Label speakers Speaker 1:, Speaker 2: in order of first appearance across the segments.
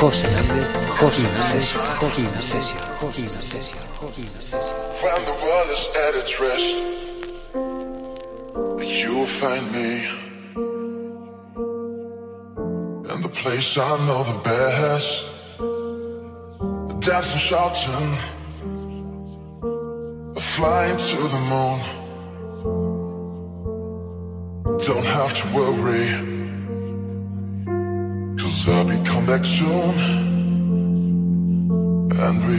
Speaker 1: When the world is at its rest, you'll find me in the place I know the best. Dancing, shouting, flying to the moon. Don't have to worry, I'll be come back soon. And we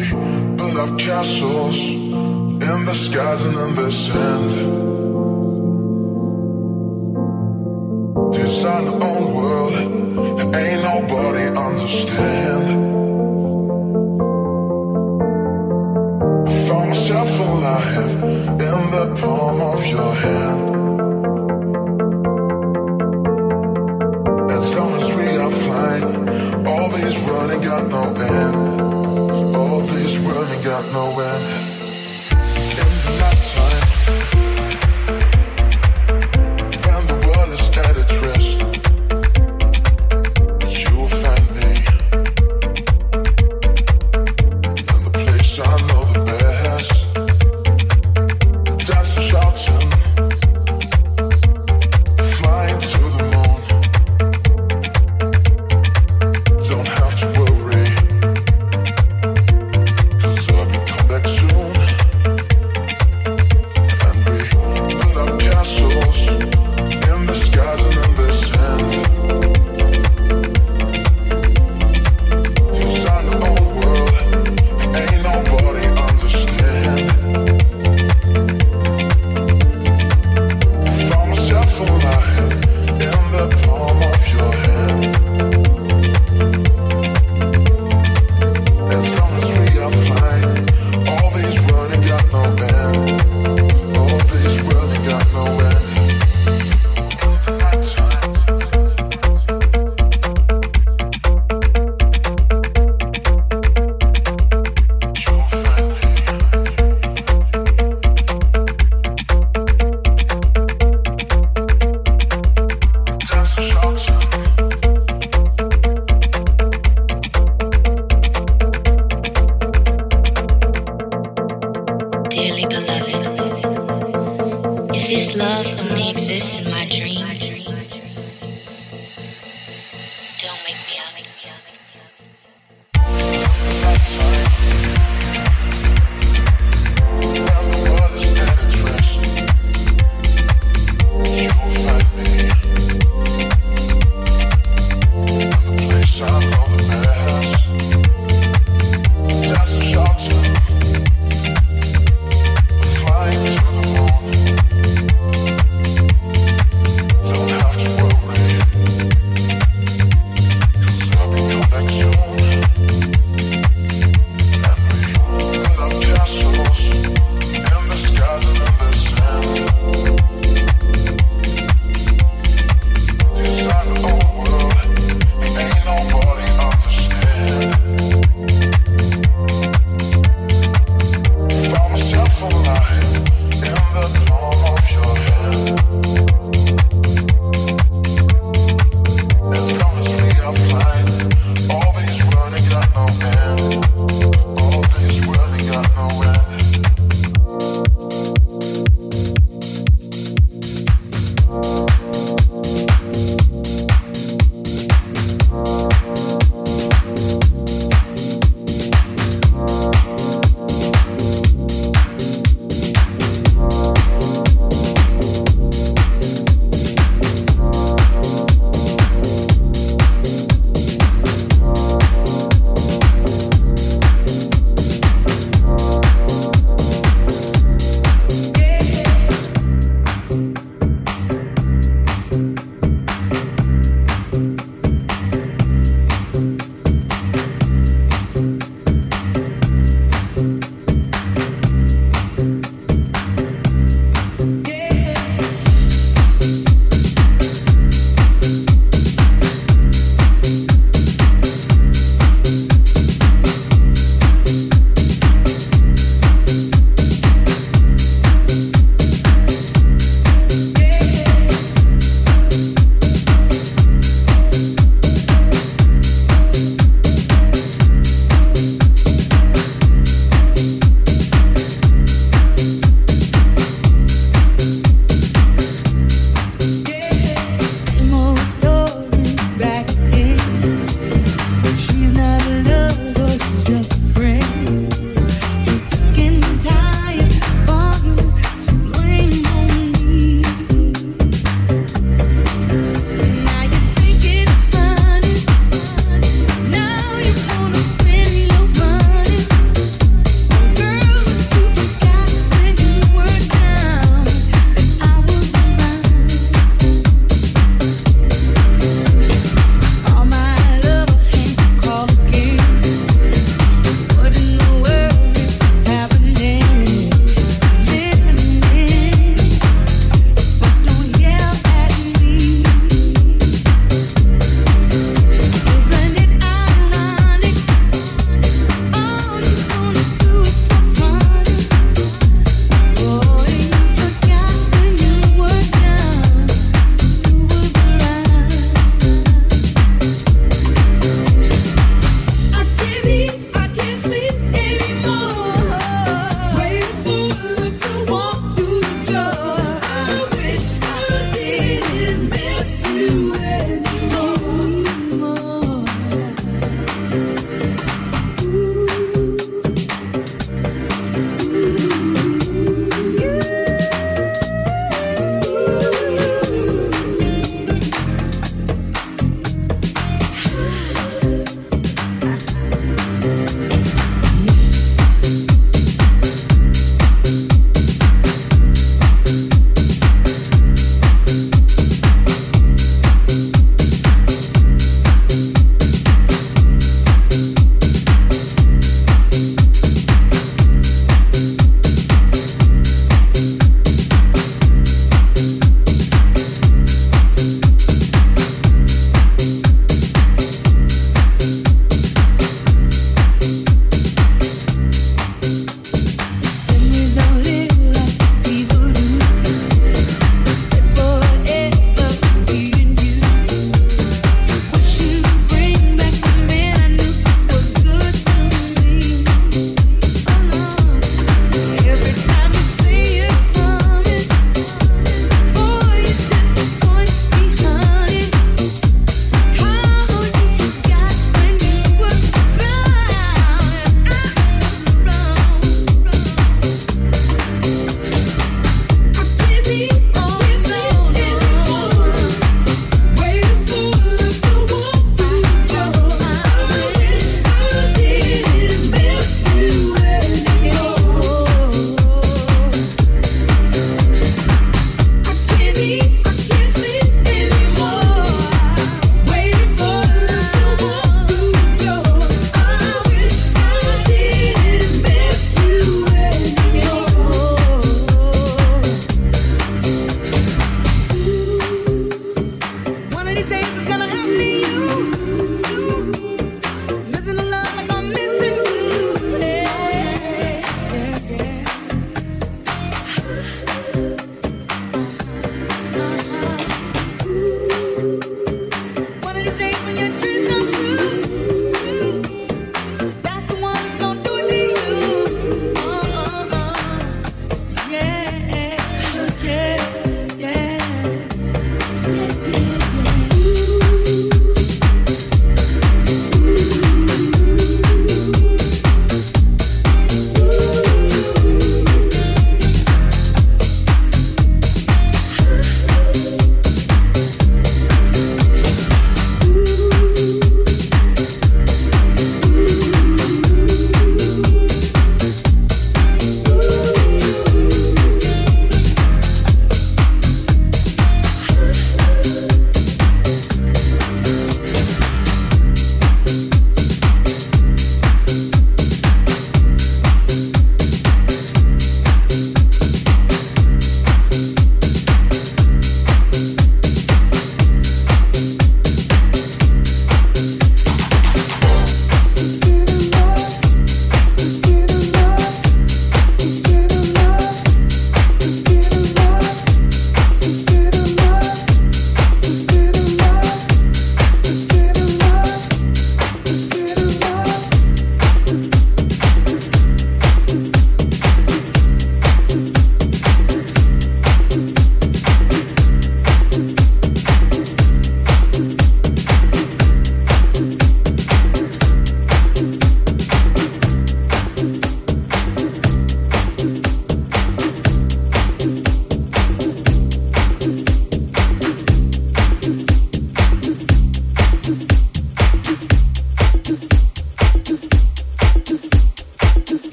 Speaker 1: build up castles in the skies and in the sand. Design our own world, ain't nobody understand.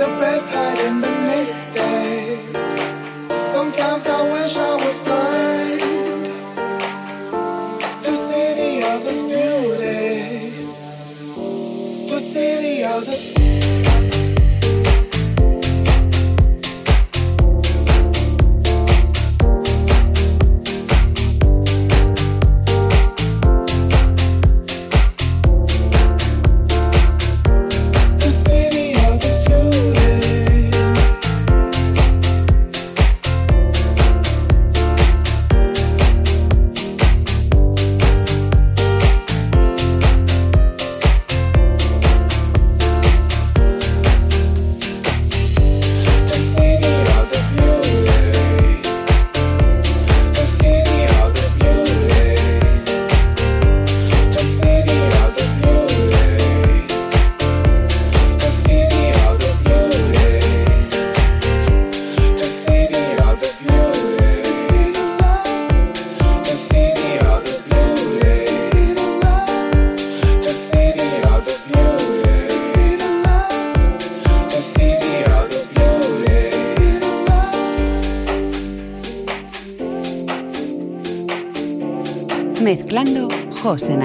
Speaker 1: The best lies in the mistakes. Sometimes I wish I was blind to see the other's beauty, to see the other's. José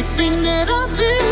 Speaker 1: everything that I do.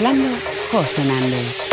Speaker 1: mezclando José Nández.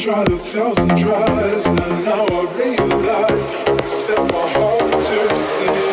Speaker 1: Tried a thousand tries, and now I realize you set my heart to
Speaker 2: sin.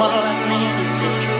Speaker 2: what
Speaker 3: love is a
Speaker 4: truth.